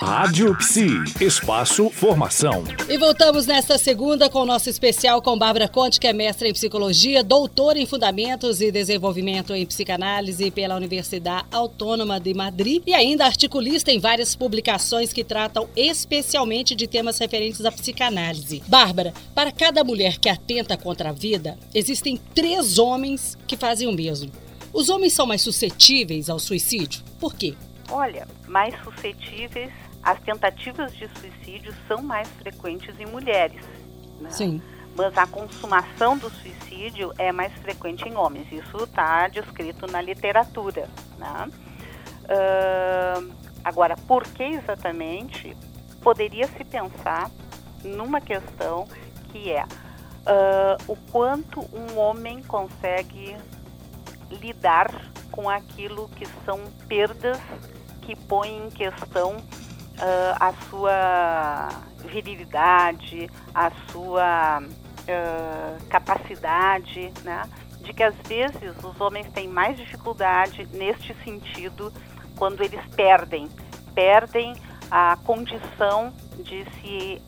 Rádio Psi, espaço formação. E voltamos nesta segunda com o nosso especial com Bárbara Conte, que é mestra em psicologia, doutora em fundamentos e desenvolvimento em psicanálise pela Universidade Autônoma de Madrid e ainda articulista em várias publicações que tratam especialmente de temas referentes à psicanálise. Bárbara, para cada mulher que atenta contra a vida, existem três homens que fazem o mesmo. Os homens são mais suscetíveis ao suicídio? Por quê? Olha, mais suscetíveis as tentativas de suicídio são mais frequentes em mulheres. Né? Sim. Mas a consumação do suicídio é mais frequente em homens. Isso está descrito na literatura. Né? Uh, agora, por que exatamente? Poderia se pensar numa questão que é uh, o quanto um homem consegue lidar com aquilo que são perdas que põem em questão uh, a sua virilidade, a sua uh, capacidade, né? De que às vezes os homens têm mais dificuldade neste sentido quando eles perdem, perdem a condição de se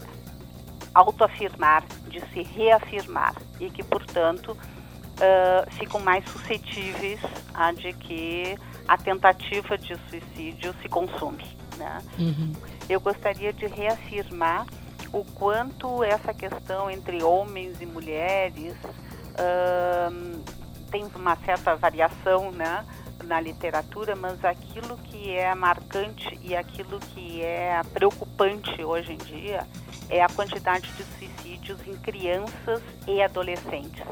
autoafirmar, de se reafirmar e que, portanto, uh, ficam mais suscetíveis a de que a tentativa de suicídio se consume. Né? Uhum. Eu gostaria de reafirmar o quanto essa questão entre homens e mulheres uh, tem uma certa variação né, na literatura, mas aquilo que é marcante e aquilo que é preocupante hoje em dia é a quantidade de suicídios em crianças e adolescentes.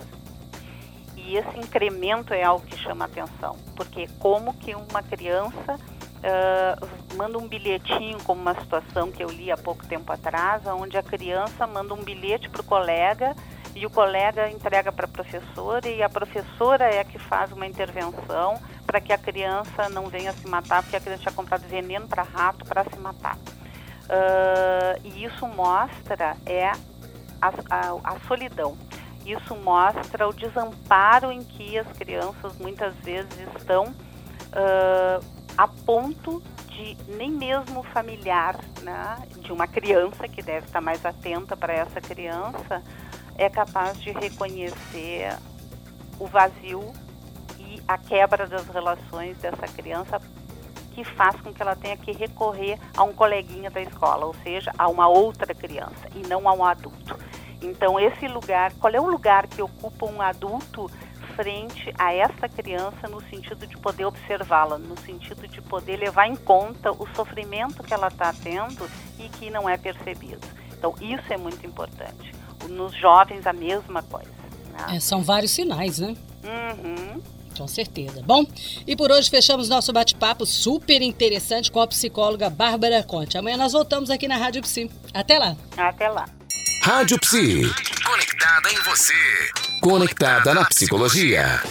E esse incremento é algo que chama atenção, porque como que uma criança uh, manda um bilhetinho, como uma situação que eu li há pouco tempo atrás, onde a criança manda um bilhete para o colega e o colega entrega para a professora e a professora é que faz uma intervenção para que a criança não venha se matar, porque a criança tinha comprado veneno para rato para se matar. Uh, e isso mostra é a, a, a solidão. Isso mostra o desamparo em que as crianças muitas vezes estão uh, a ponto de nem mesmo familiar né, de uma criança que deve estar mais atenta para essa criança é capaz de reconhecer o vazio e a quebra das relações dessa criança que faz com que ela tenha que recorrer a um coleguinha da escola, ou seja, a uma outra criança e não a um adulto. Então esse lugar, qual é o lugar que ocupa um adulto frente a essa criança no sentido de poder observá-la, no sentido de poder levar em conta o sofrimento que ela está tendo e que não é percebido. Então, isso é muito importante. Nos jovens, a mesma coisa. Né? É, são vários sinais, né? Uhum. Com certeza. Bom, e por hoje fechamos nosso bate-papo super interessante com a psicóloga Bárbara Conte. Amanhã nós voltamos aqui na Rádio Psi. Até lá. Até lá. Rádio Psi. Conectada em você. Conectada na psicologia.